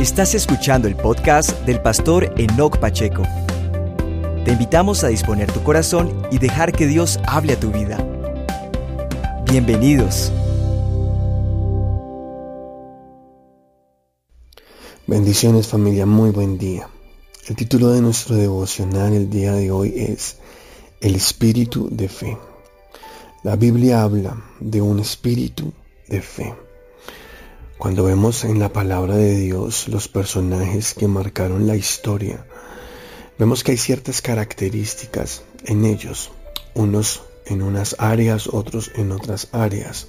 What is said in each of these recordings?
Estás escuchando el podcast del pastor Enoch Pacheco. Te invitamos a disponer tu corazón y dejar que Dios hable a tu vida. Bienvenidos. Bendiciones familia, muy buen día. El título de nuestro devocional el día de hoy es El espíritu de fe. La Biblia habla de un espíritu de fe. Cuando vemos en la palabra de Dios los personajes que marcaron la historia, vemos que hay ciertas características en ellos, unos en unas áreas, otros en otras áreas.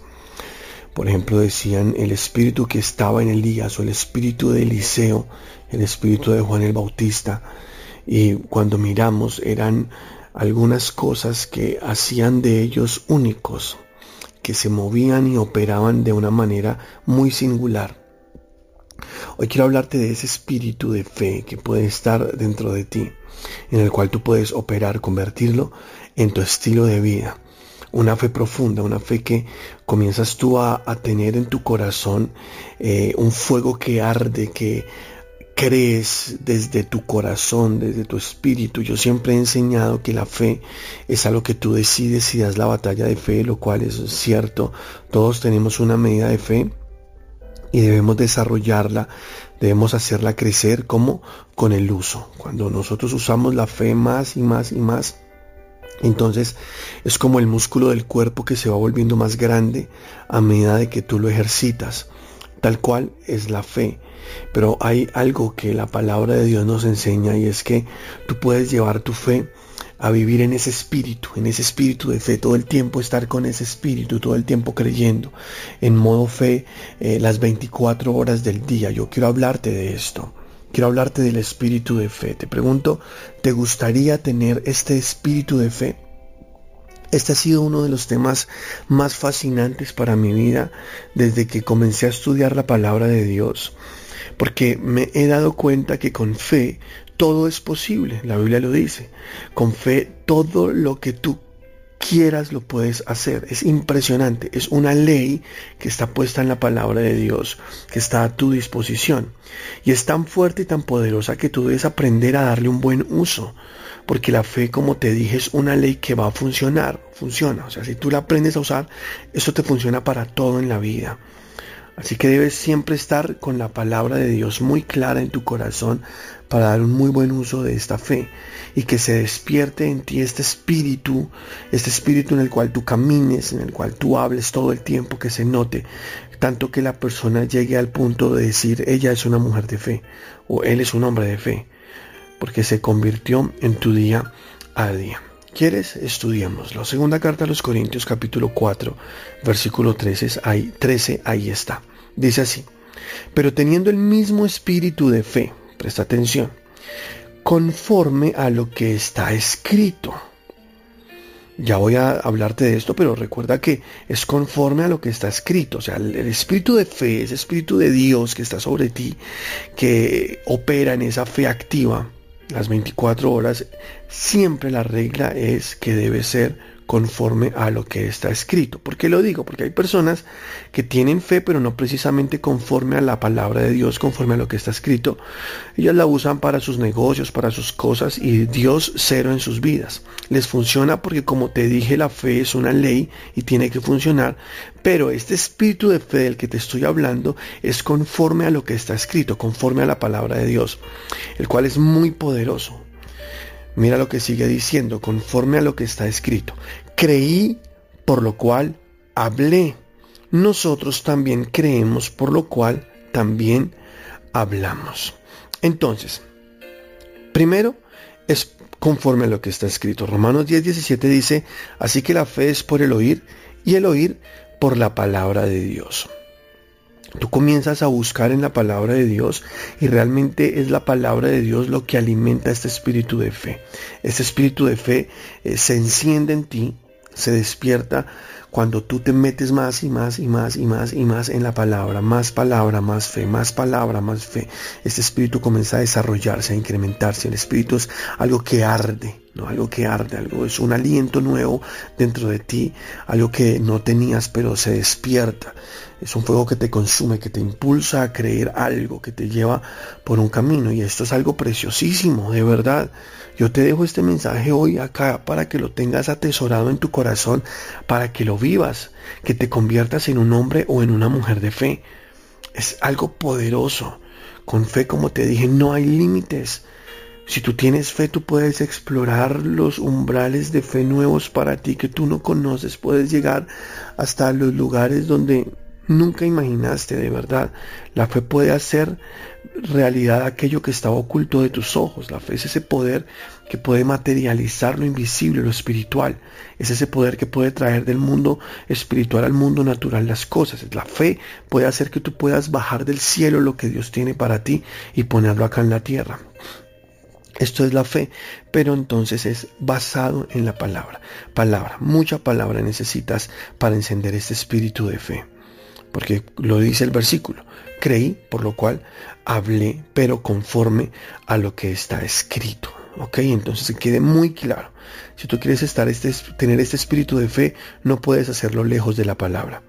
Por ejemplo, decían el espíritu que estaba en Elías o el espíritu de Eliseo, el espíritu de Juan el Bautista. Y cuando miramos eran algunas cosas que hacían de ellos únicos, que se movían y operaban de una manera muy singular. Hoy quiero hablarte de ese espíritu de fe que puede estar dentro de ti, en el cual tú puedes operar, convertirlo en tu estilo de vida. Una fe profunda, una fe que comienzas tú a, tener en tu corazón eh, un fuego que arde, que crees desde tu corazón, desde tu espíritu. Yo siempre he enseñado que la fe es algo que tú decides y das la batalla de fe, lo cual es cierto. Todos tenemos una medida de fe y debemos desarrollarla, debemos hacerla crecer como con el uso. Cuando nosotros usamos la fe más y más y más, entonces es como el músculo del cuerpo que se va volviendo más grande a medida de que tú lo ejercitas. Tal cual es la fe. Pero hay algo que la palabra de Dios nos enseña y es que tú puedes llevar tu fe a vivir en ese espíritu, en ese espíritu de fe, todo el tiempo estar con ese espíritu, todo el tiempo creyendo, en modo fe eh, las 24 horas del día. Yo quiero hablarte de esto, quiero hablarte del espíritu de fe. Te pregunto, ¿te gustaría tener este espíritu de fe? Este ha sido uno de los temas más fascinantes para mi vida desde que comencé a estudiar la palabra de Dios, porque me he dado cuenta que con fe todo es posible, la Biblia lo dice, con fe todo lo que tú quieras lo puedes hacer. Es impresionante. Es una ley que está puesta en la palabra de Dios, que está a tu disposición. Y es tan fuerte y tan poderosa que tú debes aprender a darle un buen uso. Porque la fe, como te dije, es una ley que va a funcionar. Funciona. O sea, si tú la aprendes a usar, eso te funciona para todo en la vida. Así que debes siempre estar con la palabra de Dios muy clara en tu corazón para dar un muy buen uso de esta fe y que se despierte en ti este espíritu, este espíritu en el cual tú camines, en el cual tú hables todo el tiempo, que se note, tanto que la persona llegue al punto de decir ella es una mujer de fe o él es un hombre de fe, porque se convirtió en tu día a día. ¿Quieres? Estudiémoslo. Segunda carta a los Corintios capítulo 4, versículo 13, ahí, 13, ahí está. Dice así, pero teniendo el mismo espíritu de fe, presta atención, conforme a lo que está escrito. Ya voy a hablarte de esto, pero recuerda que es conforme a lo que está escrito. O sea, el, espíritu de fe, ese espíritu de Dios que está sobre ti, que opera en esa fe activa las 24 horas, siempre la regla es que debe ser conforme a lo que está escrito. ¿Por qué lo digo? Porque hay personas que tienen fe, pero no precisamente conforme a la palabra de Dios, conforme a lo que está escrito. Ellas la usan para sus negocios, para sus cosas y Dios cero en sus vidas. Les funciona porque como te dije, la fe es una ley y tiene que funcionar, pero este espíritu de fe del que te estoy hablando es conforme a lo que está escrito, conforme a la palabra de Dios, el cual es muy poderoso. Mira lo que sigue diciendo, conforme a lo que está escrito. Creí, por lo cual hablé. Nosotros también creemos, por lo cual también hablamos. Entonces, primero es conforme a lo que está escrito. Romanos 10, 17 dice, así que la fe es por el oír y el oír por la palabra de Dios. Tú comienzas a buscar en la palabra de Dios y realmente es la palabra de Dios lo que alimenta este espíritu de fe. Este espíritu de fe eh, se enciende en ti, se despierta cuando tú te metes más y más y más y más y más en la palabra, más palabra, más fe, más palabra, más fe. Este espíritu comienza a desarrollarse, a incrementarse. El espíritu es algo que arde, ¿no? algo que arde, algo es un aliento nuevo dentro de ti, algo que no tenías pero se despierta. Es un fuego que te consume, que te impulsa a creer algo, que te lleva por un camino y esto es algo preciosísimo, de verdad. Yo te dejo este mensaje hoy acá para que lo tengas atesorado en tu corazón, para que lo vivas, que te conviertas en un hombre o en una mujer de fe. Es algo poderoso. Con fe, como te dije, no hay límites. Si tú tienes fe, tú puedes explorar los umbrales de fe nuevos para ti que tú no conoces. Puedes llegar hasta los lugares donde nunca imaginaste de verdad. La fe puede hacer realidad aquello que estaba oculto de tus ojos. La fe es ese poder que puede materializar lo invisible, lo espiritual. Es ese poder que puede traer del mundo espiritual al mundo natural las cosas. La fe puede hacer que tú puedas bajar del cielo lo que Dios tiene para ti y ponerlo acá en la tierra. Esto es la fe, pero entonces es basado en la palabra. Palabra, mucha palabra necesitas para encender este espíritu de fe porque lo dice el versículo. Creí, por lo cual hablé, pero conforme a lo que está escrito. ¿Ok? Entonces se quede muy claro. Si tú quieres estar este, tener este espíritu de fe, no puedes hacerlo lejos de la palabra.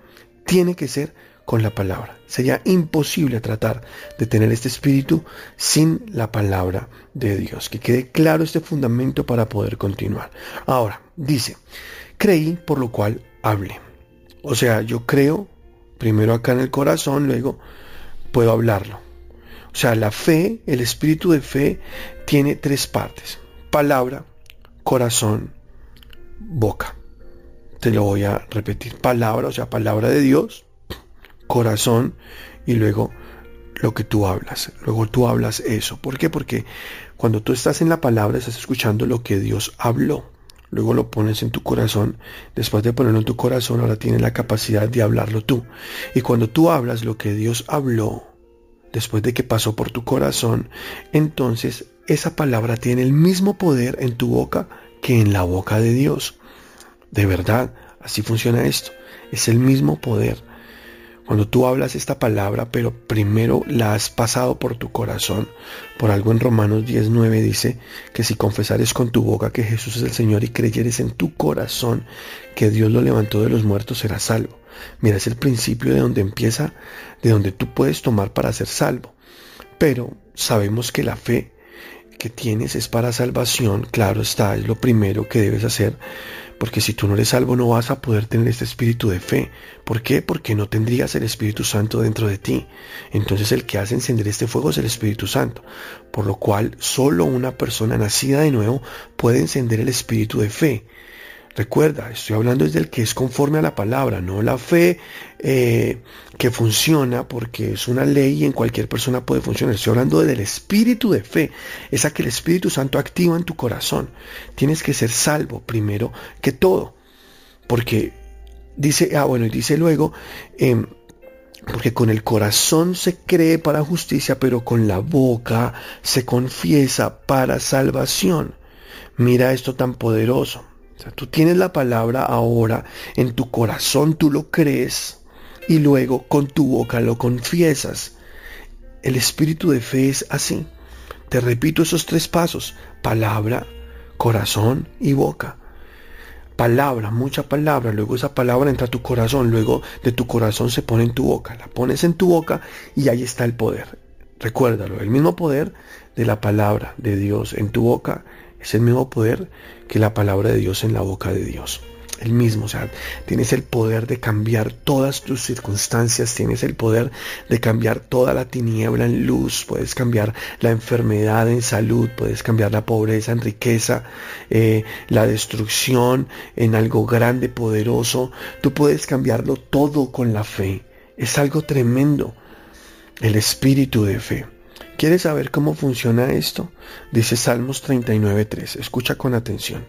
Tiene que ser con la palabra. Sería imposible tratar de tener este espíritu sin la palabra de Dios. Que quede claro este fundamento para poder continuar. Ahora, dice, creí, por lo cual hablé. O sea, yo creo primero acá en el corazón, luego puedo hablarlo. O sea, la fe, el espíritu de fe, tiene tres partes. Palabra, corazón, boca. Te lo voy a repetir. Palabra, o sea, palabra de Dios, corazón y luego lo que tú hablas. Luego tú hablas eso. ¿Por qué? Porque cuando tú estás en la palabra estás escuchando lo que Dios habló luego lo pones en tu corazón, después de ponerlo en tu corazón, ahora tienes la capacidad de hablarlo tú. Y cuando tú hablas lo que Dios habló, después de que pasó por tu corazón, entonces esa palabra tiene el mismo poder en tu boca que en la boca de Dios. De verdad, así funciona esto. Es el mismo poder. Cuando tú hablas esta palabra, pero primero la has pasado por tu corazón, por algo en Romanos 19 dice que si confesares con tu boca que Jesús es el Señor y creyeres en tu corazón que Dios lo levantó de los muertos, serás salvo. Mira, es el principio de donde empieza, de donde tú puedes tomar para ser salvo. Pero sabemos que la fe que tienes es para salvación, claro está, es lo primero que debes hacer, porque si tú no eres salvo no vas a poder tener este espíritu de fe. ¿Por qué? Porque no tendrías el Espíritu Santo dentro de ti. Entonces el que hace encender este fuego es el Espíritu Santo. Por lo cual solo una persona nacida de nuevo puede encender el espíritu de fe. Recuerda, estoy hablando desde el que es conforme a la palabra, no la fe eh, que funciona porque es una ley y en cualquier persona puede funcionar. Estoy hablando del espíritu de fe, esa que el Espíritu Santo activa en tu corazón. Tienes que ser salvo primero que todo, porque dice, ah bueno, y dice luego, em, porque con el corazón se cree para justicia, pero con la boca se confiesa para salvación. Mira esto tan poderoso tú tienes la palabra ahora en tu corazón, tú lo crees y luego con tu boca lo confiesas. El espíritu de fe es así. Te repito esos tres pasos. Palabra, corazón y boca. Palabra, mucha palabra. Luego esa palabra entra a tu corazón. Luego de tu corazón se pone en tu boca. La pones en tu boca y ahí está el poder. Recuérdalo, el mismo poder de la palabra de Dios en tu boca es el mismo poder que la palabra de Dios en la boca de Dios. El mismo, o sea, tienes el poder de cambiar todas tus circunstancias, tienes el poder de cambiar toda la tiniebla en luz, puedes cambiar la enfermedad en salud, puedes cambiar la pobreza en riqueza, eh, la destrucción en algo grande, poderoso, tú puedes cambiarlo todo con la fe. Es algo tremendo, el espíritu de fe. ¿Quieres saber cómo funciona esto? Dice Salmos 39.3. Escucha con atención.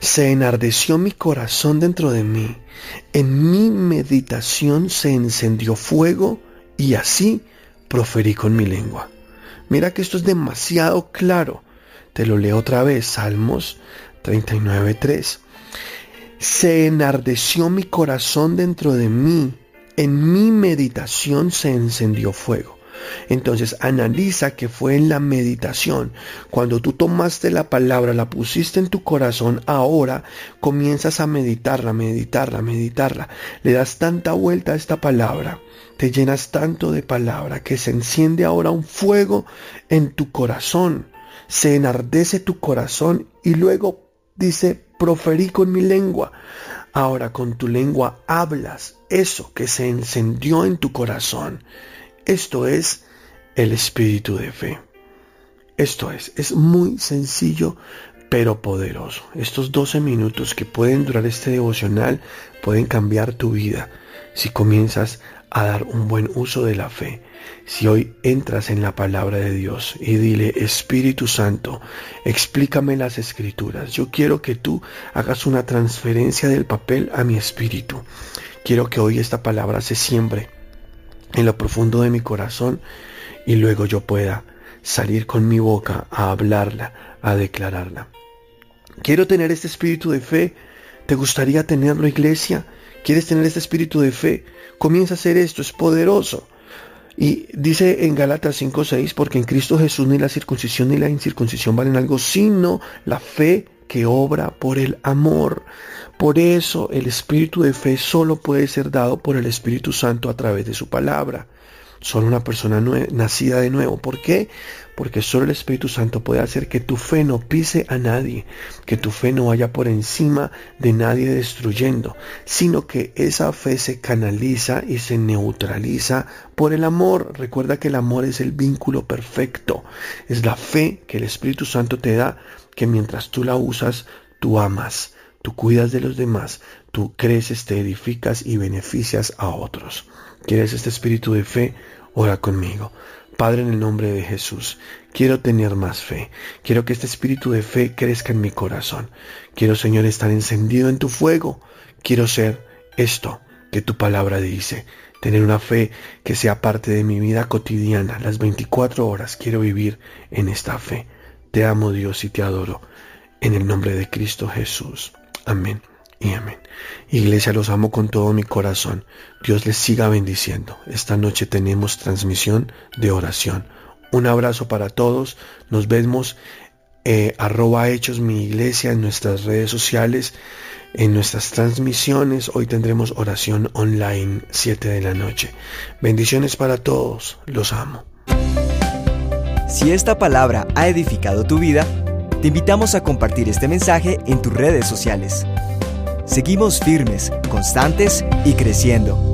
Se enardeció mi corazón dentro de mí. En mi meditación se encendió fuego y así proferí con mi lengua. Mira que esto es demasiado claro. Te lo leo otra vez. Salmos 39.3. Se enardeció mi corazón dentro de mí. En mi meditación se encendió fuego. Entonces analiza que fue en la meditación. Cuando tú tomaste la palabra, la pusiste en tu corazón, ahora comienzas a meditarla, meditarla, meditarla. Le das tanta vuelta a esta palabra te llenas tanto de palabra que se enciende ahora un fuego en tu corazón, se enardece tu corazón y luego dice, proferí con mi lengua. Ahora con tu lengua hablas eso que se encendió en tu corazón. Esto es el espíritu de fe. Esto es, es muy sencillo pero poderoso. Estos 12 minutos que pueden durar este devocional pueden cambiar tu vida si comienzas a dar un buen uso de la fe. Si hoy entras en la palabra de Dios y dile, Espíritu Santo, explícame las escrituras. Yo quiero que tú hagas una transferencia del papel a mi espíritu. Quiero que hoy esta palabra se siembre en lo profundo de mi corazón y luego yo pueda salir con mi boca a hablarla, a declararla. Quiero tener este espíritu de fe. ¿Te gustaría tenerlo, iglesia? ¿Quieres tener este espíritu de fe? Comienza a hacer esto, es poderoso. Y dice en Gálatas 5:6, porque en Cristo Jesús ni la circuncisión ni la incircuncisión valen algo, sino la fe que obra por el amor. Por eso el espíritu de fe solo puede ser dado por el Espíritu Santo a través de su palabra. Solo una persona nacida de nuevo. ¿Por qué? Porque solo el Espíritu Santo puede hacer que tu fe no pise a nadie, que tu fe no vaya por encima de nadie destruyendo, sino que esa fe se canaliza y se neutraliza por el amor. Recuerda que el amor es el vínculo perfecto. Es la fe que el Espíritu Santo te da, que mientras tú la usas, tú amas, tú cuidas de los demás, tú creces, te edificas y beneficias a otros. ¿Quieres este espíritu de fe? Ora conmigo. Padre, en el nombre de Jesús, quiero tener más fe. Quiero que este espíritu de fe crezca en mi corazón. Quiero, Señor, estar encendido en tu fuego. Quiero ser esto que tu palabra dice. Tener una fe que sea parte de mi vida cotidiana. Las 24 horas quiero vivir en esta fe. Te amo Dios y te adoro. En el nombre de Cristo Jesús. Amén y amén. Iglesia, los amo con todo mi corazón. Dios les siga bendiciendo. Esta noche tenemos transmisión de oración. Un abrazo para todos. Nos vemos eh, arroba hechos mi iglesia en nuestras redes sociales, en nuestras transmisiones. Hoy tendremos oración online 7 de la noche. Bendiciones para todos. Los amo. Si esta palabra ha edificado tu vida, te invitamos a compartir este mensaje en tus redes sociales. Seguimos firmes, constantes y creciendo.